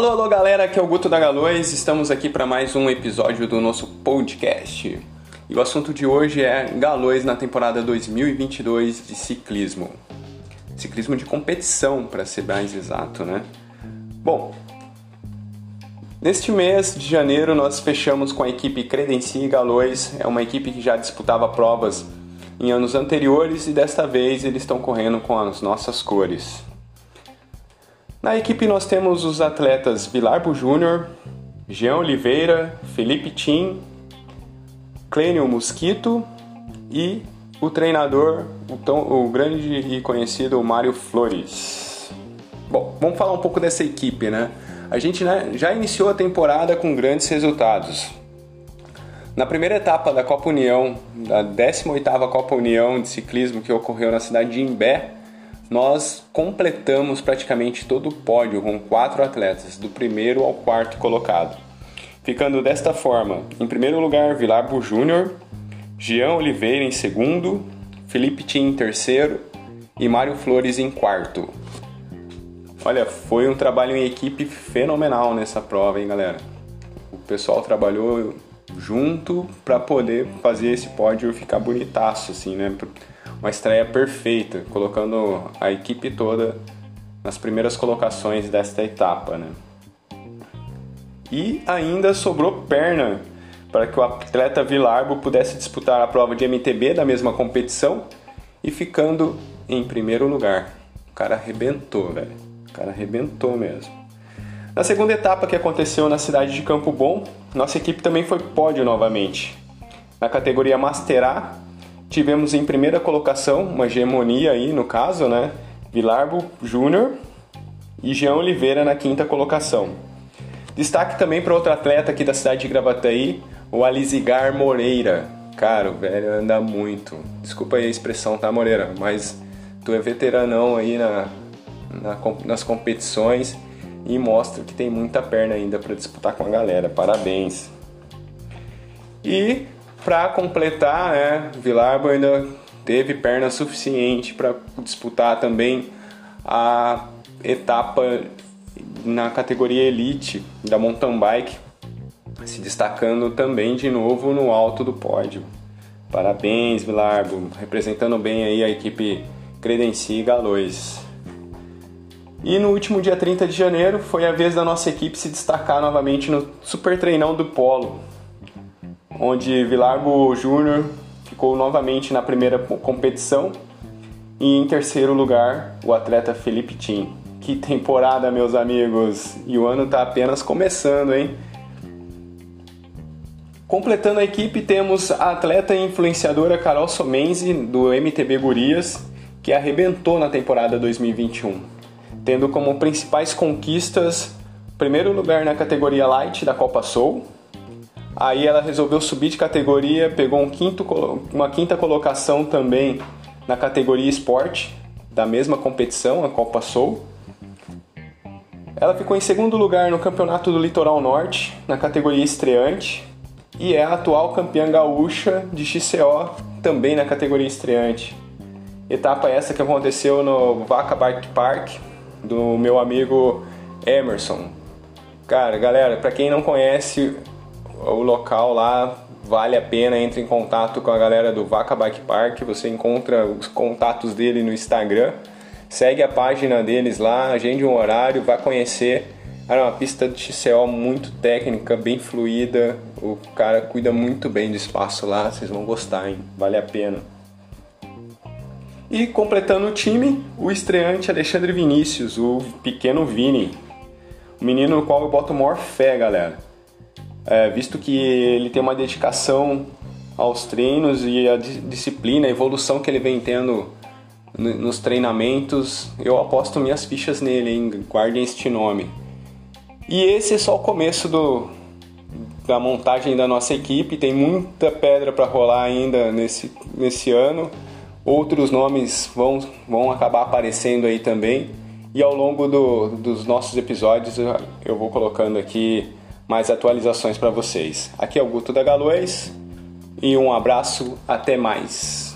Alô, alô galera, aqui é o Guto da Galois, estamos aqui para mais um episódio do nosso podcast. E o assunto de hoje é Galois na temporada 2022 de ciclismo. Ciclismo de competição, para ser mais exato, né? Bom, neste mês de janeiro nós fechamos com a equipe Credenci Galois, é uma equipe que já disputava provas em anos anteriores e desta vez eles estão correndo com as nossas cores. Na equipe nós temos os atletas Vilarbo Júnior, Jean Oliveira, Felipe Tim, Clênio Mosquito e o treinador, o, tão, o grande e conhecido Mário Flores. Bom, vamos falar um pouco dessa equipe, né? A gente né, já iniciou a temporada com grandes resultados. Na primeira etapa da Copa União, da 18ª Copa União de ciclismo que ocorreu na cidade de Imbé, nós completamos praticamente todo o pódio com quatro atletas, do primeiro ao quarto colocado. Ficando desta forma, em primeiro lugar, Vilarbo Júnior, Jean Oliveira em segundo, Felipe Tim em terceiro e Mário Flores em quarto. Olha, foi um trabalho em equipe fenomenal nessa prova, hein, galera? O pessoal trabalhou junto para poder fazer esse pódio ficar bonitaço, assim, né? Uma estreia perfeita, colocando a equipe toda nas primeiras colocações desta etapa, né? E ainda sobrou perna para que o atleta Vilarbo pudesse disputar a prova de MTB da mesma competição e ficando em primeiro lugar. O cara arrebentou, velho. O cara arrebentou mesmo. Na segunda etapa que aconteceu na cidade de Campo Bom, nossa equipe também foi pódio novamente. Na categoria Master A, Tivemos em primeira colocação uma hegemonia aí, no caso, né? Vilarbo Júnior e Jean Oliveira na quinta colocação. Destaque também para outro atleta aqui da cidade de Gravataí, o Alizigar Moreira. Cara, o velho anda muito. Desculpa aí a expressão, tá, Moreira? Mas tu é veteranão aí na, na nas competições e mostra que tem muita perna ainda para disputar com a galera. Parabéns. E para completar, né, ainda teve perna suficiente para disputar também a etapa na categoria elite da mountain bike, se destacando também de novo no alto do pódio. Parabéns, Vilarbo, representando bem aí a equipe Credenci Galois. E no último dia 30 de janeiro foi a vez da nossa equipe se destacar novamente no Super Treinão do Polo, onde Vilarbo Júnior ficou novamente na primeira competição e em terceiro lugar o atleta Felipe Tim. Que temporada, meus amigos! E o ano está apenas começando, hein? Completando a equipe, temos a atleta e influenciadora Carol Somenzi, do MTB Gurias, que arrebentou na temporada 2021, tendo como principais conquistas primeiro lugar na categoria Light da Copa Soul, Aí ela resolveu subir de categoria, pegou um quinto, uma quinta colocação também na categoria esporte, da mesma competição, a Copa Soul. Ela ficou em segundo lugar no Campeonato do Litoral Norte, na categoria estreante, e é a atual campeã gaúcha de XCO, também na categoria estreante. Etapa essa que aconteceu no Vaca Bike Park, do meu amigo Emerson. Cara, galera, para quem não conhece, o local lá vale a pena, entre em contato com a galera do Vaca Bike Park, você encontra os contatos dele no Instagram, segue a página deles lá, agende um horário, vá conhecer. Era uma pista de XCO muito técnica, bem fluida, o cara cuida muito bem do espaço lá, vocês vão gostar, hein? Vale a pena. E completando o time, o estreante Alexandre Vinícius, o pequeno Vini. O menino no qual eu boto maior fé, galera é, visto que ele tem uma dedicação aos treinos e a disciplina, a evolução que ele vem tendo nos treinamentos, eu aposto minhas fichas nele, hein? guardem este nome. E esse é só o começo do, da montagem da nossa equipe, tem muita pedra para rolar ainda nesse, nesse ano, outros nomes vão, vão acabar aparecendo aí também, e ao longo do, dos nossos episódios eu, eu vou colocando aqui mais atualizações para vocês. Aqui é o Guto da Galois e um abraço, até mais.